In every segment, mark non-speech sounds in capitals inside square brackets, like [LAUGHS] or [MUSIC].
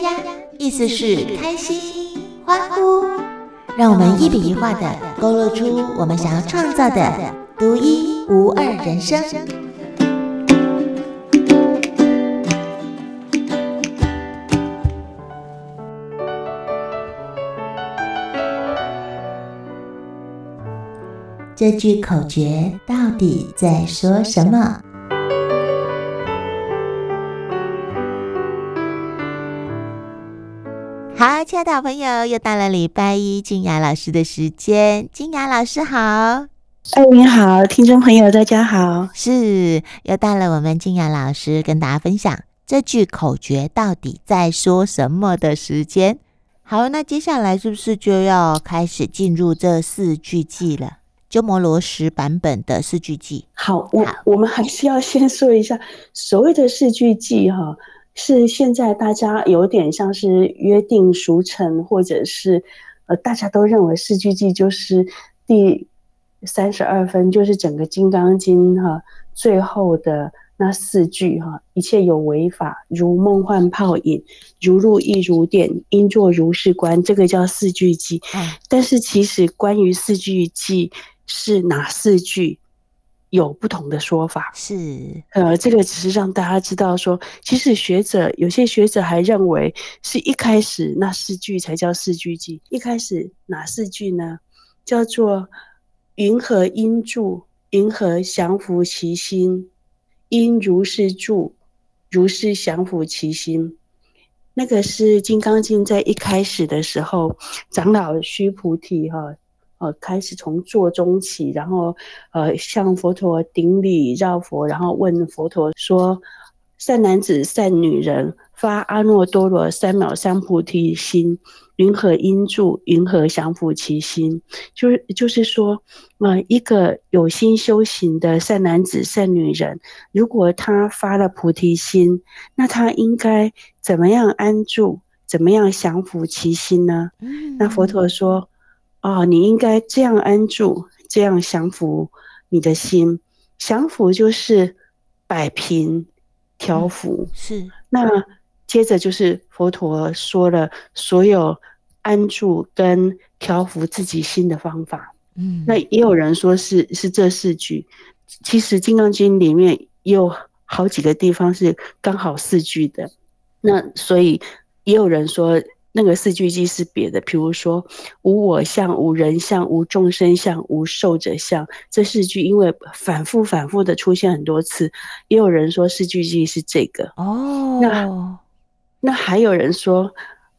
呀呀，意思是开心、欢呼。让我们一笔一画的勾勒出我们想要创造的独一无二人生。这句口诀到底在说什么？好，亲爱的好朋友，又到了礼拜一金雅老师的时间。金雅老师好，哎，你好，听众朋友，大家好。是，又到了我们静雅老师跟大家分享这句口诀到底在说什么的时间。好，那接下来是不是就要开始进入这四句偈了？鸠摩罗什版本的四句偈。好，我我们还是要先说一下，所谓的四句偈哈，是现在大家有点像是约定俗成，或者是呃，大家都认为四句偈就是第三十二分，就是整个《金刚经》哈最后的那四句哈，一切有为法，如梦幻泡影，如露亦如电，应作如是观，这个叫四句偈。但是其实关于四句偈。是哪四句？有不同的说法。是，呃，这个只是让大家知道说，其实学者有些学者还认为，是一开始那四句才叫四句偈。一开始哪四句呢？叫做“云何因住？云何降伏其心？因如是住，如是降伏其心。”那个是《金刚经》在一开始的时候，长老须菩提哈。呃，开始从坐中起，然后呃，向佛陀顶礼绕佛，然后问佛陀说：“善男子、善女人，发阿耨多罗三藐三菩提心，云何应住？云何降伏其心？”就是就是说，呃，一个有心修行的善男子、善女人，如果他发了菩提心，那他应该怎么样安住？怎么样降伏其心呢？那佛陀说。哦，你应该这样安住，这样降服你的心。降服就是摆平、调伏。是。那接着就是佛陀说了所有安住跟调伏自己心的方法。嗯。那也有人说是是这四句，其实《金刚经》里面也有好几个地方是刚好四句的。那所以也有人说。那个四句偈是别的，比如说无我相、无人相、无众生相、无寿者相。这四句因为反复反复的出现很多次，也有人说四句偈是这个。哦，那那还有人说，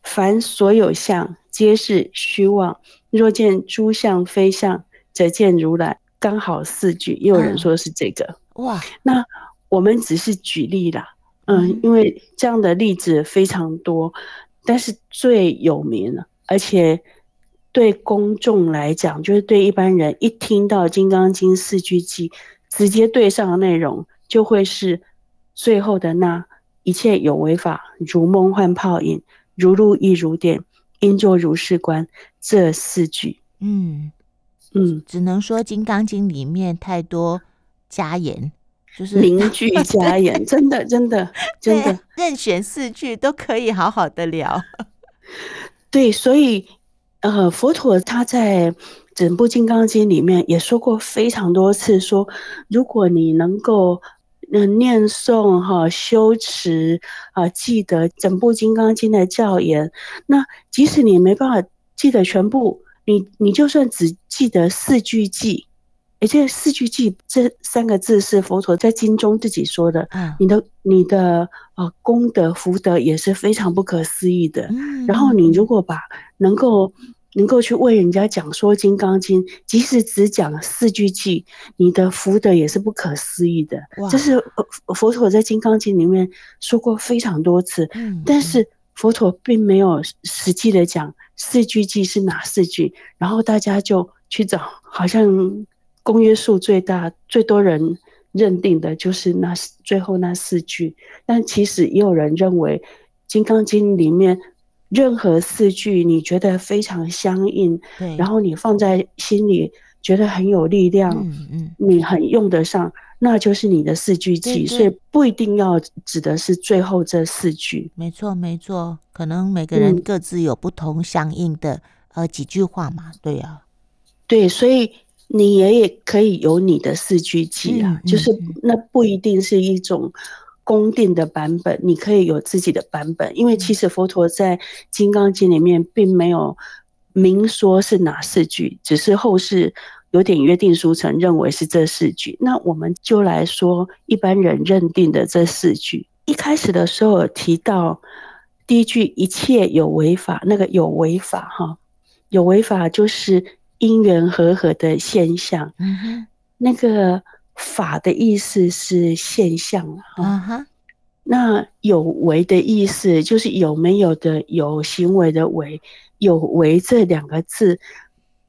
凡所有相，皆是虚妄。若见诸相非相，则见如来。刚好四句，也有人说是这个。嗯、哇，那我们只是举例啦，嗯，因为这样的例子非常多。但是最有名了，而且对公众来讲，就是对一般人一听到《金刚经》四句偈，直接对上的内容就会是最后的那一切有为法，如梦幻泡影，如露亦如电，应作如是观这四句。嗯嗯，只能说《金刚经》里面太多加言。就是名句佳言，真的，真的，真的，任选四句都可以好好的聊。[LAUGHS] 对，所以，呃，佛陀他在整部《金刚经》里面也说过非常多次，说如果你能够，嗯，念诵哈，修持啊，记得整部《金刚经》的教言，那即使你没办法记得全部，你你就算只记得四句偈。而且四句偈这三个字是佛陀在经中自己说的，你的你的呃功德福德也是非常不可思议的。然后你如果把能够能够去为人家讲说《金刚经》，即使只讲四句偈，你的福德也是不可思议的。这是佛陀在《金刚经》里面说过非常多次，但是佛陀并没有实际的讲四句偈是哪四句，然后大家就去找，好像。公约数最大、最多人认定的就是那最后那四句，但其实也有人认为，《金刚经》里面任何四句你觉得非常相应，然后你放在心里觉得很有力量，嗯嗯，你很用得上，那就是你的四句偈，所以不一定要指的是最后这四句。没错，没错，可能每个人各自有不同相应的、嗯、呃几句话嘛，对呀、啊，对，所以你也也可以有你的四句偈啊，嗯、就是那不一定是一种公定的版本，你可以有自己的版本，因为其实佛陀在《金刚经》里面并没有明说是哪四句，只是后世。有点约定俗成，认为是这四句。那我们就来说一般人认定的这四句。一开始的时候有提到第一句“一切有为法”，那个“有为法”哈，“有为法”就是因缘和合的现象。嗯哼，那个“法”的意思是现象。嗯哼，那“有为”的意思就是有没有的有行为的为，“有为”这两个字。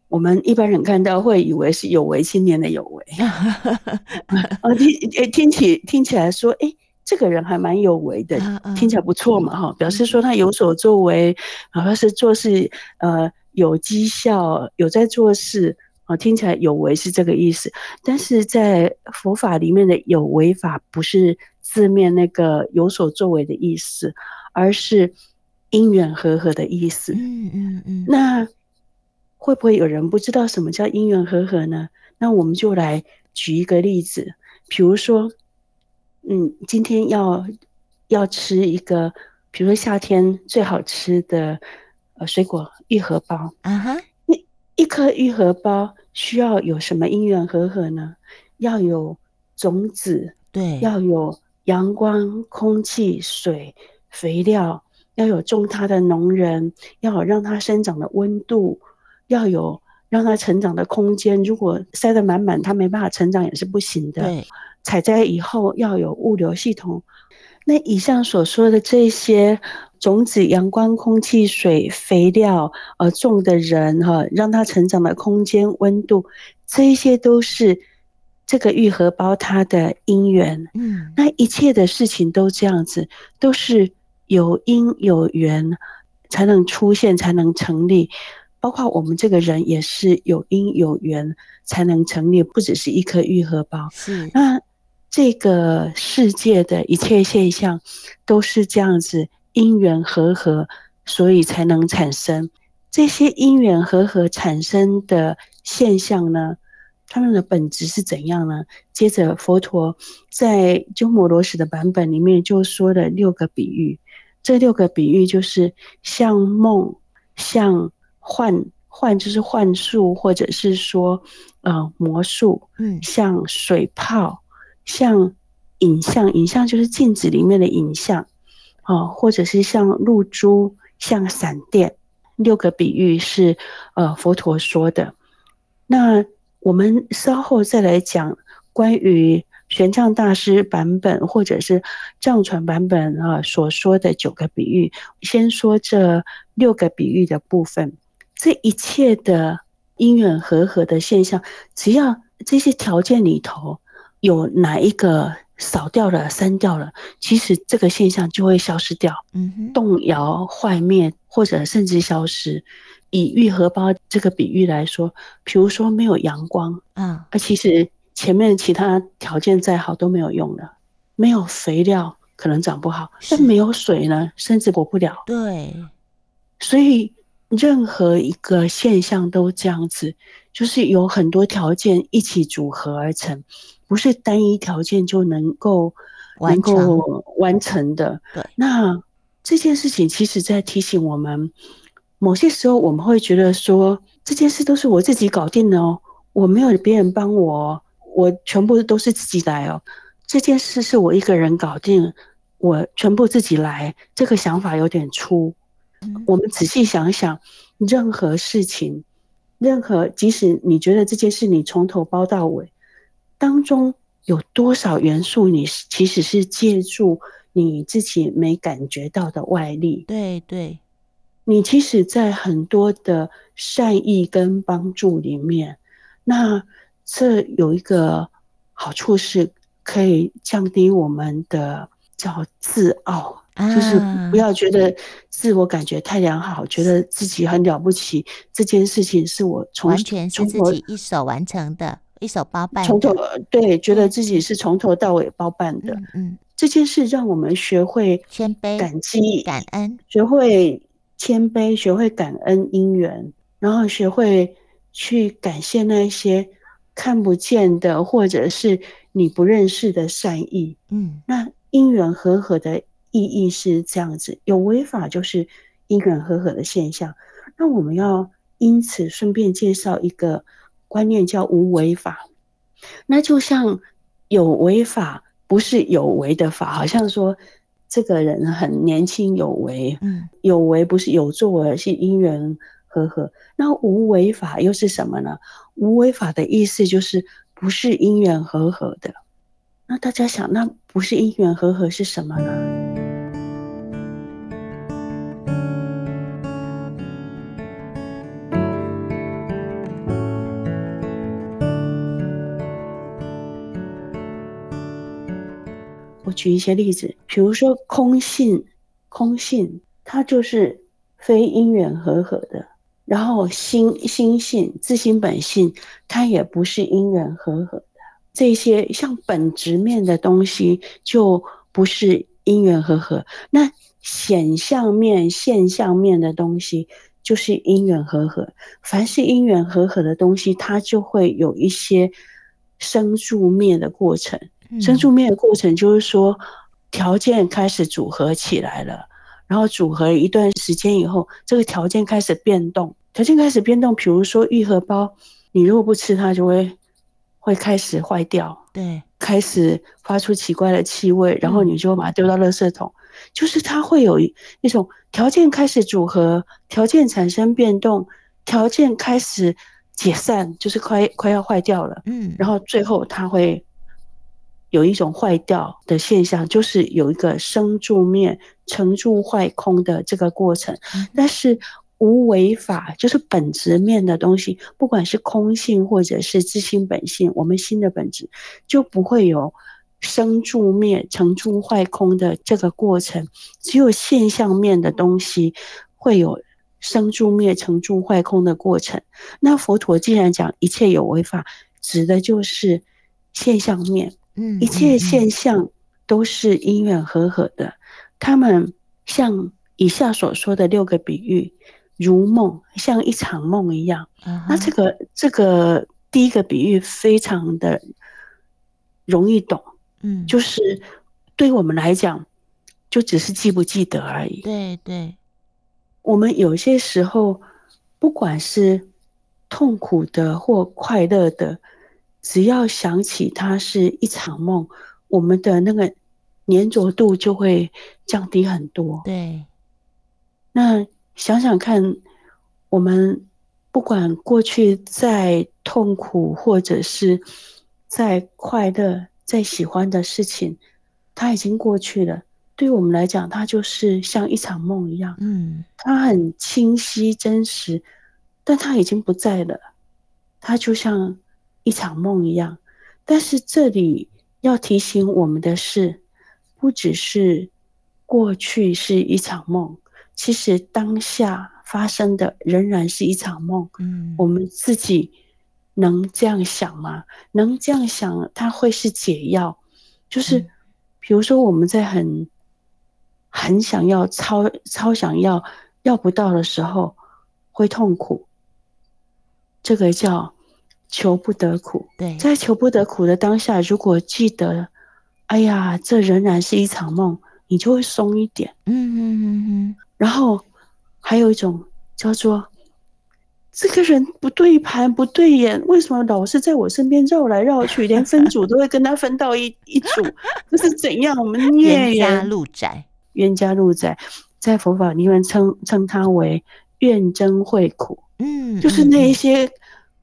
我们一般人看到会以为是有为青年的有为，啊 [LAUGHS] 听诶听起听起来说，哎，这个人还蛮有为的，听起来不错嘛哈，表示说他有所作为，好像是做事呃有绩效，有在做事啊，听起来有为是这个意思。但是在佛法里面的有为法不是字面那个有所作为的意思，而是因缘和合的意思。嗯嗯嗯，那。会不会有人不知道什么叫因缘和合呢？那我们就来举一个例子，比如说，嗯，今天要要吃一个，比如说夏天最好吃的呃水果玉荷包啊哈，一一颗玉荷包需要有什么因缘和合呢？要有种子，对，要有阳光、空气、水、肥料，要有种它的农人，要有让它生长的温度。要有让它成长的空间，如果塞得满满，它没办法成长也是不行的。对，采摘以后要有物流系统。那以上所说的这些种子、阳光、空气、水、肥料，呃，种的人哈，让它成长的空间、温度，这一些都是这个愈合包它的因缘。嗯，那一切的事情都这样子，都是有因有缘才能出现，才能成立。包括我们这个人也是有因有缘才能成立，不只是一颗愈合包。是，那这个世界的一切现象都是这样子，因缘和合，所以才能产生这些因缘和合产生的现象呢？它们的本质是怎样呢？接着佛陀在鸠摩罗什的版本里面就说了六个比喻，这六个比喻就是像梦，像。幻幻就是幻术，或者是说，呃，魔术。嗯，像水泡，像影像，影像就是镜子里面的影像，啊，或者是像露珠，像闪电。六个比喻是呃佛陀说的。那我们稍后再来讲关于玄奘大师版本或者是藏传版本啊所说的九个比喻。先说这六个比喻的部分。这一切的因缘和合的现象，只要这些条件里头有哪一个少掉了、删掉了，其实这个现象就会消失掉，嗯哼，动摇、坏灭，或者甚至消失。以玉荷包这个比喻来说，比如说没有阳光，啊，而其实前面其他条件再好都没有用了，没有肥料可能长不好，但没有水呢，甚至活不了。对，所以。任何一个现象都这样子，就是有很多条件一起组合而成，不是单一条件就能够能够完成的。对，那这件事情其实在提醒我们，某些时候我们会觉得说，这件事都是我自己搞定的哦，我没有别人帮我，我全部都是自己来哦，这件事是我一个人搞定，我全部自己来，这个想法有点粗。我们仔细想想，任何事情，任何即使你觉得这件事你从头包到尾，当中有多少元素你其实是借助你自己没感觉到的外力？对对，你其实，在很多的善意跟帮助里面，那这有一个好处是可以降低我们的叫自傲。就是不要觉得自我感觉太良好，觉得自己很了不起。这件事情是我从完全是自己一手完成的，一手包办，从头对，觉得自己是从头到尾包办的。嗯，嗯，这件事让我们学会谦卑、感激、感恩，学会谦卑，学会感恩因缘，然后学会去感谢那些看不见的或者是你不认识的善意。嗯，那因缘和合的意义是这样子，有为法就是因缘和合的现象。那我们要因此顺便介绍一个观念，叫无为法。那就像有为法不是有为的法，好像说这个人很年轻有为，嗯，有为不是有作为，是因缘和合。那无为法又是什么呢？无为法的意思就是不是因缘和合的。那大家想，那不是因缘和合是什么呢？举一些例子，比如说空性，空性它就是非因缘和合的；然后心心性、自心本性，它也不是因缘和合的。这些像本质面的东西，就不是因缘和合。那显相面、现象面的东西，就是因缘和合。凡是因缘和合的东西，它就会有一些生住灭的过程。生住面的过程就是说，条件开始组合起来了，然后组合一段时间以后，这个条件开始变动。条件开始变动，比如说愈合包，你如果不吃它，就会会开始坏掉，对，开始发出奇怪的气味，然后你就把它丢到垃圾桶。就是它会有一种条件开始组合，条件产生变动，条件开始解散，就是快快要坏掉了。嗯，然后最后它会。有一种坏掉的现象，就是有一个生住灭、成住坏空的这个过程。但是无为法就是本质面的东西，不管是空性或者是自心本性，我们心的本质就不会有生住灭、成住坏空的这个过程。只有现象面的东西会有生住灭、成住坏空的过程。那佛陀既然讲一切有为法，指的就是现象面。嗯，一切现象都是因缘和合的。他们像以下所说的六个比喻，如梦，像一场梦一样。那这个这个第一个比喻非常的容易懂。嗯，就是对我们来讲，就只是记不记得而已。对对，我们有些时候，不管是痛苦的或快乐的。只要想起它是一场梦，我们的那个粘着度就会降低很多。对，那想想看，我们不管过去再痛苦，或者是再快乐、再喜欢的事情，它已经过去了。对于我们来讲，它就是像一场梦一样。嗯，它很清晰、真实，但它已经不在了。它就像。一场梦一样，但是这里要提醒我们的是，不只是过去是一场梦，其实当下发生的仍然是一场梦。嗯，我们自己能这样想吗？能这样想，它会是解药。就是，比如说我们在很很想要、超超想要、要不到的时候，会痛苦。这个叫。求不得苦，对，在求不得苦的当下，如果记得，哎呀，这仍然是一场梦，你就会松一点。嗯嗯嗯嗯。然后还有一种叫做，这个人不对盘不对眼，为什么老是在我身边绕来绕去，连分组都会跟他分到一 [LAUGHS] 一组，这是怎样？我们冤家路窄，冤家路窄，在佛法里面称称他为怨憎会苦。嗯，就是那一些。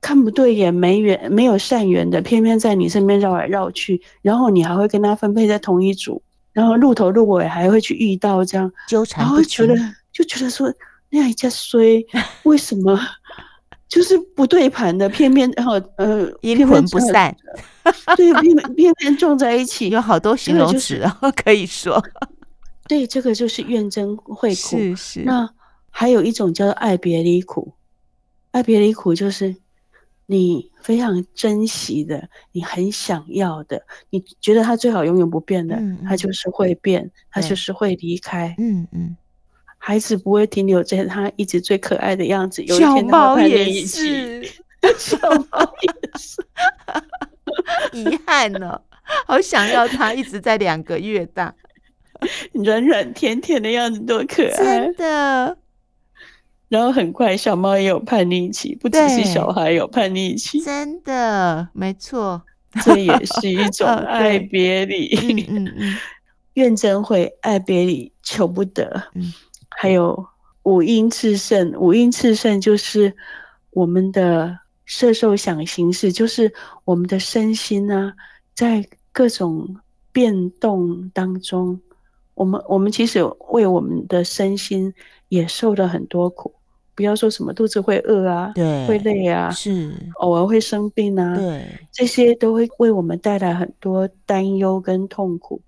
看不对眼、没缘、没有善缘的，偏偏在你身边绕来绕去，然后你还会跟他分配在同一组，然后路头路尾还会去遇到这样纠缠，然后觉得就觉得说那样一家衰，为什么？就是不对盘的，偏偏然后呃阴魂不散，对，偏偏偏撞在一起，有好多形容词哦，[LAUGHS] 可以说，对，这个就是怨憎会苦。是是，那还有一种叫做爱别离苦，爱别离苦就是。你非常珍惜的，你很想要的，你觉得他最好永远不变的，他就是会变，他就是会离开。嗯嗯，孩子不会停留在他一直最可爱的样子。有 [LAUGHS] 小猫也是，小猫也是，遗憾哦，好想要他一直在两个月大，[LAUGHS] 软软甜甜的样子多可爱，真的。然后很快，小猫也有叛逆期，不只是小孩有叛逆期，真的没错，这也是一种 [LAUGHS] 爱别离。嗯嗯，[LAUGHS] 怨憎会，爱别离，求不得。嗯，还有五阴炽盛，五阴炽盛就是我们的色受想行识，就是我们的身心呢、啊，在各种变动当中，我们我们其实为我们的身心也受了很多苦。不要说什么肚子会饿啊，对，会累啊，是偶尔会生病啊，对，这些都会为我们带来很多担忧跟痛苦。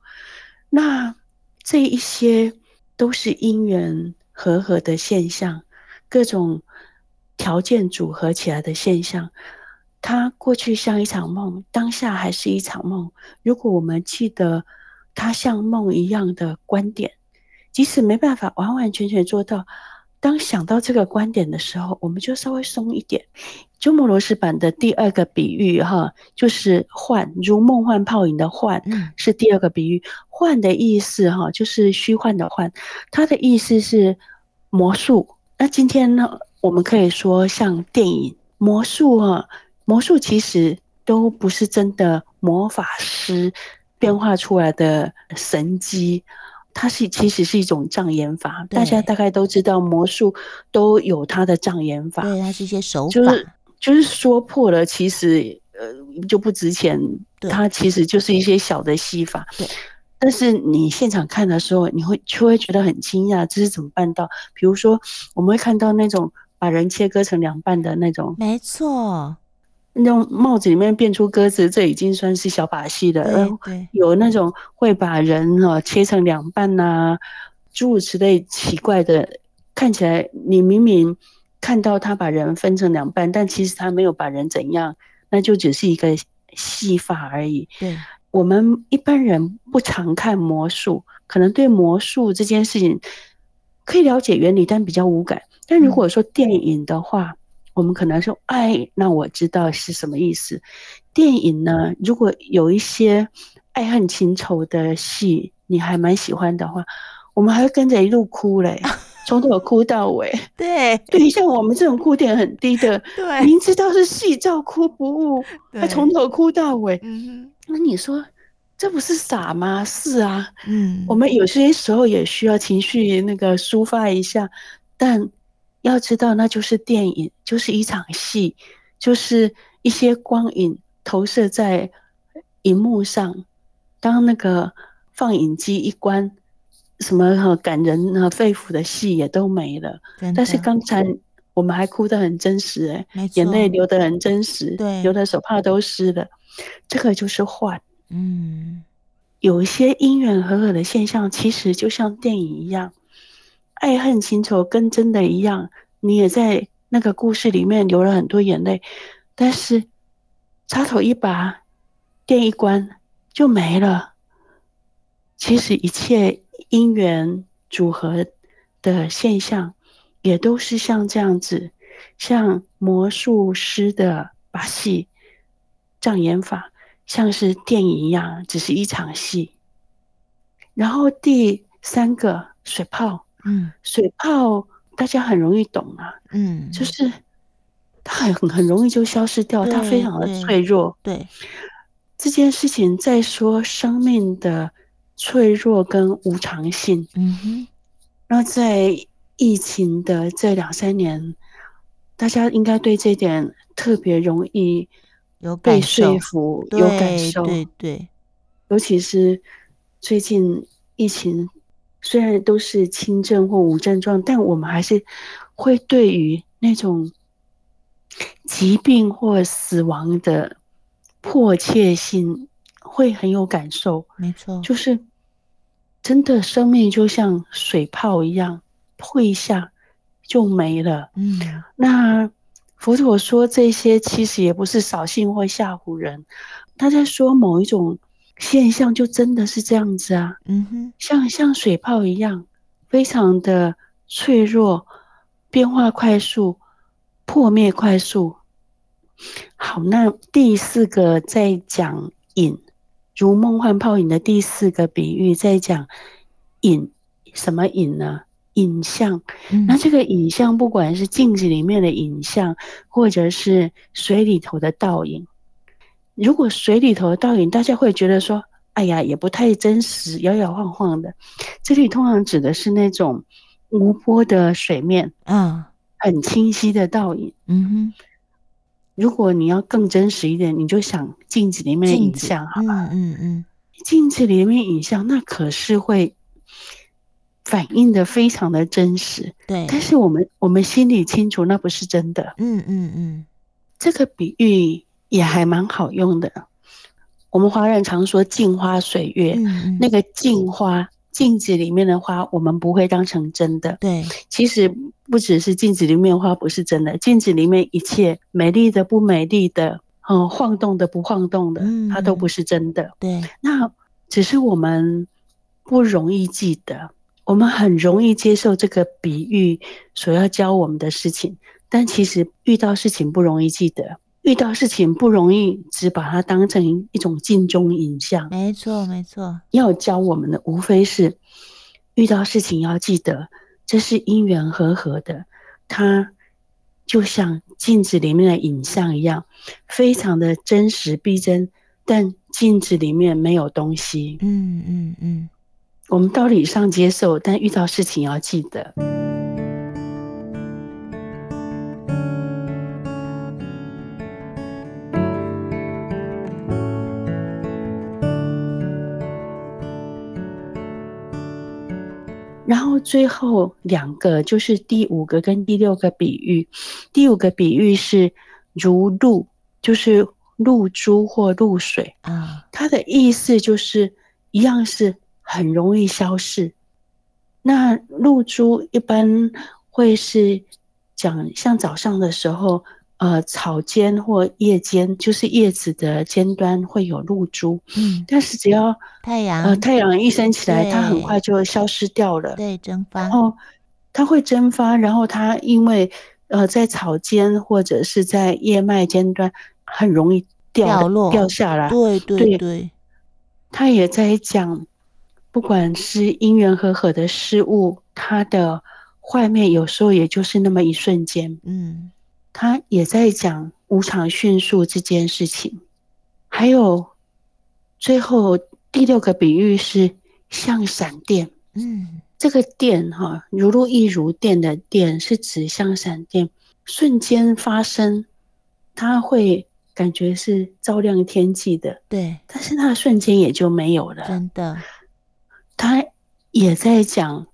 那这一些都是因缘和合的现象，各种条件组合起来的现象。它过去像一场梦，当下还是一场梦。如果我们记得它像梦一样的观点，即使没办法完完全全做到。当想到这个观点的时候，我们就稍微松一点。鸠摩罗什版的第二个比喻，哈，就是幻，如梦幻泡影的幻，是第二个比喻。幻的意思，哈，就是虚幻的幻。它的意思是魔术。那今天呢，我们可以说像电影魔术，哈，魔术其实都不是真的魔法师变化出来的神迹。它是其实是一种障眼法，大家大概都知道魔术都有它的障眼法，对，它是一些手法，就是就是说破了，其实呃就不值钱，它其实就是一些小的戏法，对。但是你现场看的时候，你会就会觉得很惊讶，这是怎么办到？比如说，我们会看到那种把人切割成两半的那种，没错。那种帽子里面变出鸽子，这已经算是小把戏了。对对，有那种会把人啊切成两半呐、啊，诸如此类奇怪的，看起来你明明看到他把人分成两半，但其实他没有把人怎样，那就只是一个戏法而已。对，我们一般人不常看魔术，可能对魔术这件事情可以了解原理，但比较无感。但如果说电影的话，嗯我们可能说，哎，那我知道是什么意思。电影呢，如果有一些爱恨情仇的戏，你还蛮喜欢的话，我们还会跟着一路哭嘞，从头哭到尾。[LAUGHS] 对对，像我们这种哭点很低的，[LAUGHS] 对，明知道是戏，照哭不误，还从头哭到尾。嗯，那你说这不是傻吗？是啊，嗯，我们有些时候也需要情绪那个抒发一下，但。要知道，那就是电影，就是一场戏，就是一些光影投射在荧幕上。当那个放映机一关，什么感人啊、肺腑的戏也都没了。但是刚才我们还哭得很真实、欸，哎，眼泪流得很真实，对，流的手帕都湿了。这个就是幻。嗯，有一些因缘和合的现象，其实就像电影一样。爱恨情仇跟真的一样，你也在那个故事里面流了很多眼泪，但是插头一拔，电一关就没了。其实一切因缘组合的现象，也都是像这样子，像魔术师的把戏、障眼法，像是电影一样，只是一场戏。然后第三个水泡。嗯，水泡大家很容易懂啊，嗯，就是它很很容易就消失掉，它非常的脆弱。对，对这件事情在说生命的脆弱跟无常性。嗯哼，那在疫情的这两三年，大家应该对这点特别容易有被说服，有感受。对对，尤其是最近疫情。虽然都是轻症或无症状，但我们还是会对于那种疾病或死亡的迫切性会很有感受。没错，就是真的生命就像水泡一样，破一下就没了。嗯，那佛陀说这些其实也不是扫兴或吓唬人，他在说某一种现象，就真的是这样子啊，嗯哼，像像水泡一样，非常的脆弱，变化快速，破灭快速。好，那第四个在讲影，如梦幻泡影的第四个比喻，在讲影，什么影呢？影像。嗯、那这个影像，不管是镜子里面的影像，或者是水里头的倒影。如果水里头的倒影，大家会觉得说，哎呀，也不太真实，摇摇晃晃的。这里通常指的是那种无波的水面，啊，很清晰的倒影。嗯哼。如果你要更真实一点，你就想镜子里面的影像，好吧？嗯嗯，镜子里面影像那可是会反映的非常的真实，对。但是我们我们心里清楚，那不是真的。嗯嗯嗯，这个比喻也还蛮好用的。我们华人常说镜花水月，嗯、那个镜花。镜子里面的花，我们不会当成真的。对，其实不只是镜子里面的花不是真的，镜子里面一切美丽的、不美丽的，嗯，晃动的、不晃动的，它都不是真的。对，那只是我们不容易记得，我们很容易接受这个比喻所要教我们的事情，但其实遇到事情不容易记得。遇到事情不容易，只把它当成一种镜中影像。没错，没错。要教我们的无非是遇到事情要记得，这是因缘和合的。它就像镜子里面的影像一样，非常的真实逼真。但镜子里面没有东西。嗯嗯嗯。我们道理上接受，但遇到事情要记得。最后两个就是第五个跟第六个比喻，第五个比喻是如露，就是露珠或露水啊，它的意思就是一样是很容易消逝。那露珠一般会是讲像早上的时候。呃，草尖或叶尖，就是叶子的尖端会有露珠。嗯，但是只要太阳，呃，太阳一升起来，它很快就会消失掉了。对，蒸发。然后它会蒸发，然后它因为呃，在草尖或者是在叶脉尖端，很容易掉，掉落掉下来。对对对。他也在讲，不管是因缘和合的事物，它的坏面有时候也就是那么一瞬间。嗯。他也在讲无常迅速这件事情，还有最后第六个比喻是像闪电。嗯，这个电哈，如露亦如电的电是指像闪电瞬间发生，它会感觉是照亮天际的。对，但是那瞬间也就没有了。真的，他也在讲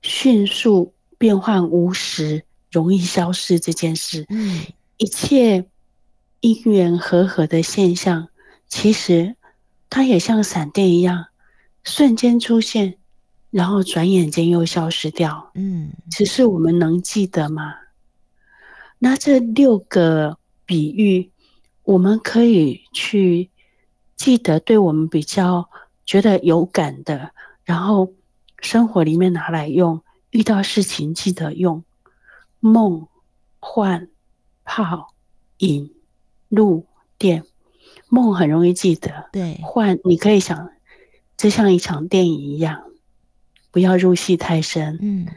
迅速变换无时。容易消失这件事，嗯，一切因缘和合的现象，其实它也像闪电一样，瞬间出现，然后转眼间又消失掉，嗯，只是我们能记得吗？那这六个比喻，我们可以去记得，对我们比较觉得有感的，然后生活里面拿来用，遇到事情记得用。梦、幻、泡、影、露、电。梦很容易记得，对。幻你可以想，就像一场电影一样，不要入戏太深。嗯。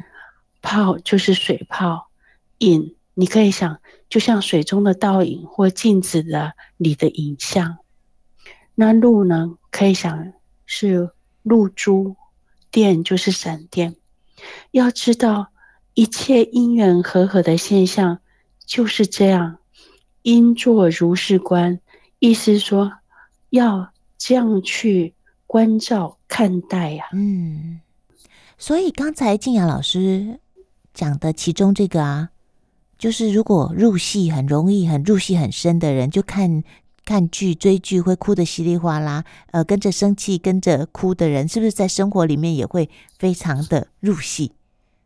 泡就是水泡，影你可以想，就像水中的倒影或镜子的你的影像。那露呢？可以想是露珠，电就是闪电。要知道。一切因缘和合的现象就是这样，应作如是观，意思说要这样去关照看待呀、啊。嗯，所以刚才静雅老师讲的其中这个啊，就是如果入戏很容易、很入戏很深的人，就看看剧、追剧会哭得稀里哗啦，呃，跟着生气、跟着哭的人，是不是在生活里面也会非常的入戏？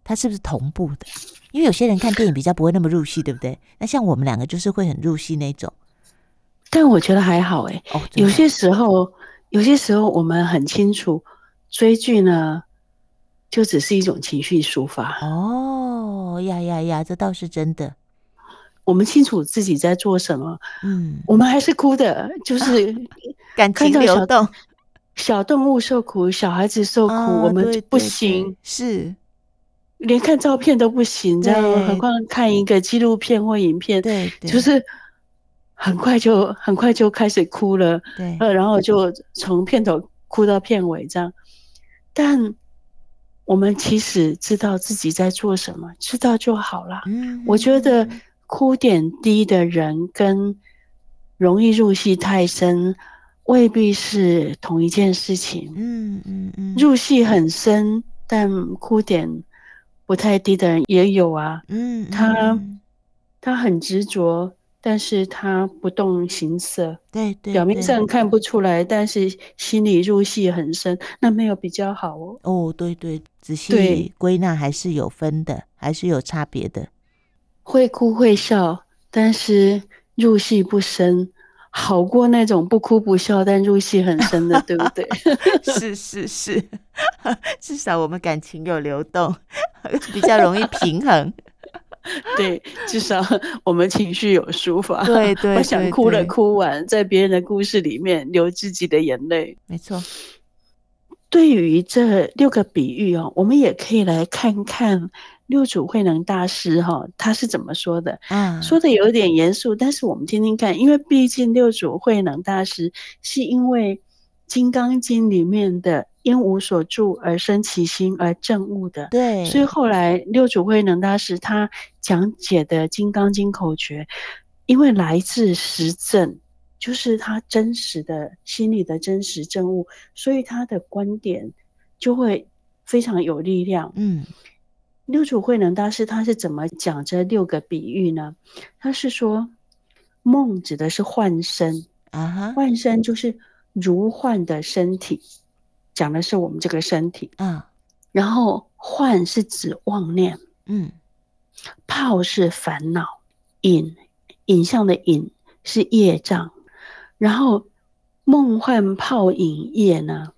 它是不是同步的？因为有些人看电影比较不会那么入戏，对不对？那像我们两个就是会很入戏那种。但我觉得还好哎、欸，哦，有些时候，有些时候我们很清楚，追剧呢，就只是一种情绪抒发。哦呀呀呀，这倒是真的。我们清楚自己在做什么，嗯，我们还是哭的，就是 [LAUGHS] 感情流动，小动物受苦，小孩子受苦，哦、我们不行，对对对是连看照片都不行，这样何况看一个纪录片或影片，对，对，就是很快就很快就开始哭了，对，然后就从片头哭到片尾这样，但我们其实知道自己在做什么，知道就好了。嗯，我觉得。哭点低的人跟容易入戏太深，未必是同一件事情。嗯嗯嗯，入戏很深，但哭点不太低的人也有啊。嗯，他他很执着，但是他不动形色。对对，表面上看不出来，但是心里入戏很深，那没有比较好哦。哦，对对，仔细归纳还是有分的，还是有差别的。会哭会笑，但是入戏不深，好过那种不哭不笑但入戏很深的，[LAUGHS] 对不对？是是是，[LAUGHS] 至少我们感情有流动，[LAUGHS] 比较容易平衡。对，至少我们情绪有抒发。对对，对，对，我想哭了哭完，在别人的故事里面流自己的眼泪。没错。对于这六个比喻哦，我们也可以来看看。六祖慧能大师哈，他是怎么说的？嗯，说的有点严肃，但是我们听听看，因为毕竟六祖慧能大师是因为《金刚经》里面的“因无所住而生其心”而证悟的，对，所以后来六祖慧能大师他讲解的《金刚经》口诀，因为来自实证，就是他真实的心里的真实证悟，所以他的观点就会非常有力量。嗯。六祖慧能大师他是怎么讲这六个比喻呢？他是说，梦指的是幻身啊，幻身就是如幻的身体，讲的是我们这个身体啊。然后幻是指妄念，嗯，泡是烦恼，影影像的影是业障，然后梦幻泡影业呢，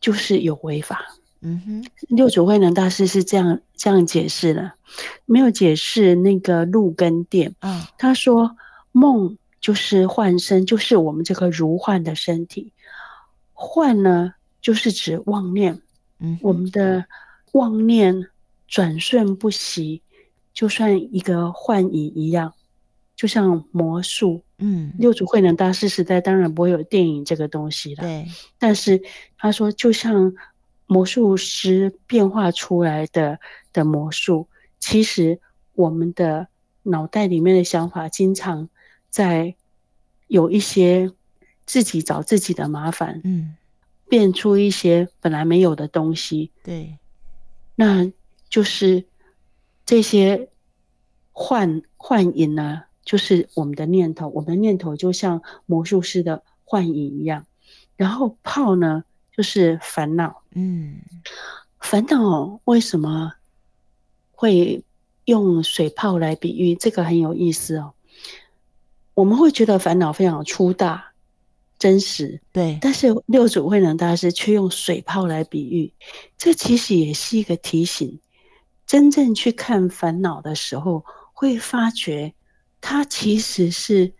就是有违法。嗯哼，六祖慧能大师是这样这样解释的，没有解释那个路跟电。嗯，他说梦就是幻身，就是我们这个如幻的身体。幻呢，就是指妄念。嗯，我们的妄念转瞬不息，就算一个幻影一样，就像魔术。嗯，六祖慧能大师时代当然不会有电影这个东西了。对，但是他说就像。魔术师变化出来的的魔术，其实我们的脑袋里面的想法，经常在有一些自己找自己的麻烦，嗯，变出一些本来没有的东西。对，那就是这些幻幻影呢，就是我们的念头，我们的念头就像魔术师的幻影一样。然后泡呢，就是烦恼。嗯，烦恼为什么会用水泡来比喻？这个很有意思哦。我们会觉得烦恼非常粗大、真实，对。但是六祖慧能大师却用水泡来比喻，这其实也是一个提醒。真正去看烦恼的时候，会发觉它其实是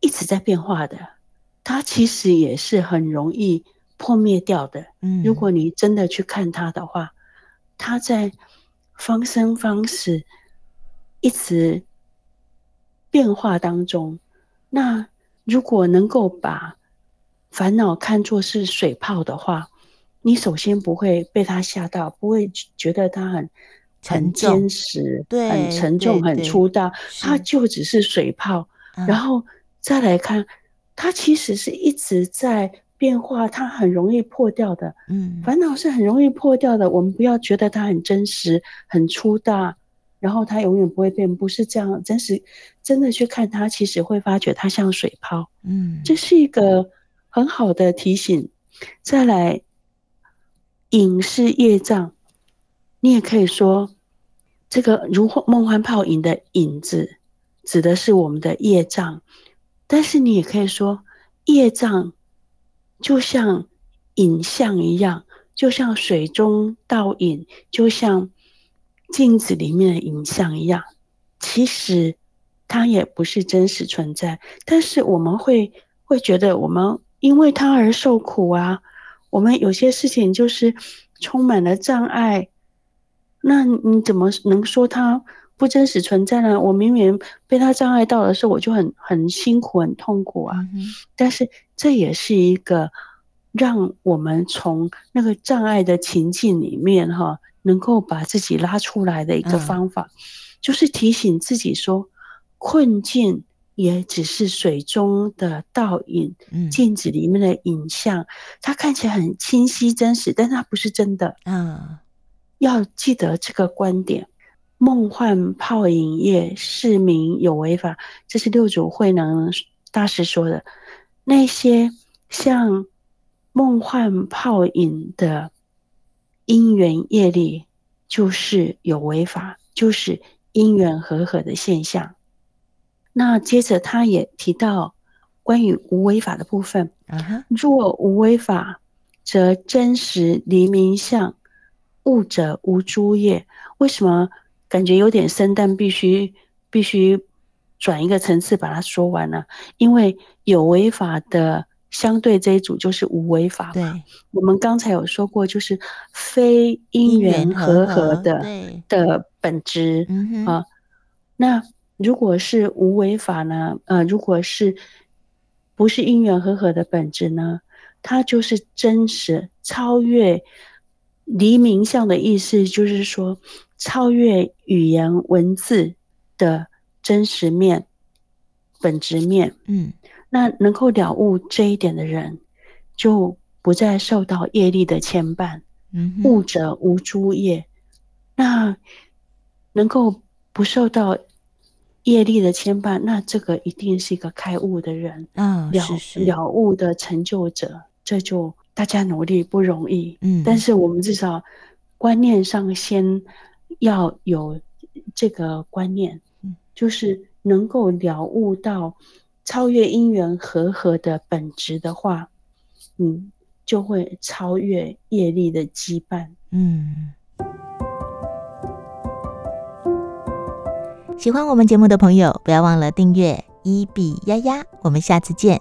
一直在变化的，它其实也是很容易。破灭掉的。嗯，如果你真的去看它的话，它在方生方死，一直变化当中。那如果能够把烦恼看作是水泡的话，你首先不会被它吓到，不会觉得它很很坚实，对，很沉重，很粗大。它就只是水泡，然后再来看，它其实是一直在。变化，它很容易破掉的。嗯，烦恼是很容易破掉的。我们不要觉得它很真实、很粗大，然后它永远不会变，不是这样。真实，真的去看它，其实会发觉它像水泡。嗯，这是一个很好的提醒。再来，影是业障，你也可以说，这个如梦幻泡影的影子，指的是我们的业障。但是你也可以说，业障就像影像一样，就像水中倒影，就像镜子里面的影像一样。其实它也不是真实存在，但是我们会会觉得，我们因为它而受苦啊。我们有些事情就是充满了障碍。那你怎么能说它不真实存在呢？我明明被他障碍到的时候，我就很很辛苦、很痛苦啊。嗯、但是这也是一个让我们从那个障碍的情境里面哈，能够把自己拉出来的一个方法，嗯、就是提醒自己说，困境也只是水中的倒影，镜子里面的影像，嗯、它看起来很清晰真实，但它不是真的。嗯。要记得这个观点，梦幻泡影业，是名有为法。这是六祖慧能大师说的。那些像梦幻泡影的因缘业力，就是有为法，就是因缘和合的现象。那接着他也提到关于无为法的部分。若无为法，则真实黎明相。悟者无诸业，为什么感觉有点深？但必须必须转一个层次把它说完呢？因为有为法的相对这一组就是无为法嘛。对，我们刚才有说过，就是非因缘和合的合的本质、嗯、啊。那如果是无为法呢？呃，如果是不是因缘和合的本质呢？它就是真实超越。离明相的意思就是说，超越语言文字的真实面、本质面。嗯，那能够了悟这一点的人，就不再受到业力的牵绊。嗯，悟者无诸业，那能够不受到业力的牵绊，那这个一定是一个开悟的人。嗯，了是是了悟的成就者，这就。大家努力不容易，嗯，但是我们至少观念上先要有这个观念，嗯，就是能够了悟到超越因缘和合的本质的话，嗯，就会超越业力的羁绊，嗯。喜欢我们节目的朋友，不要忘了订阅伊比丫丫，我们下次见。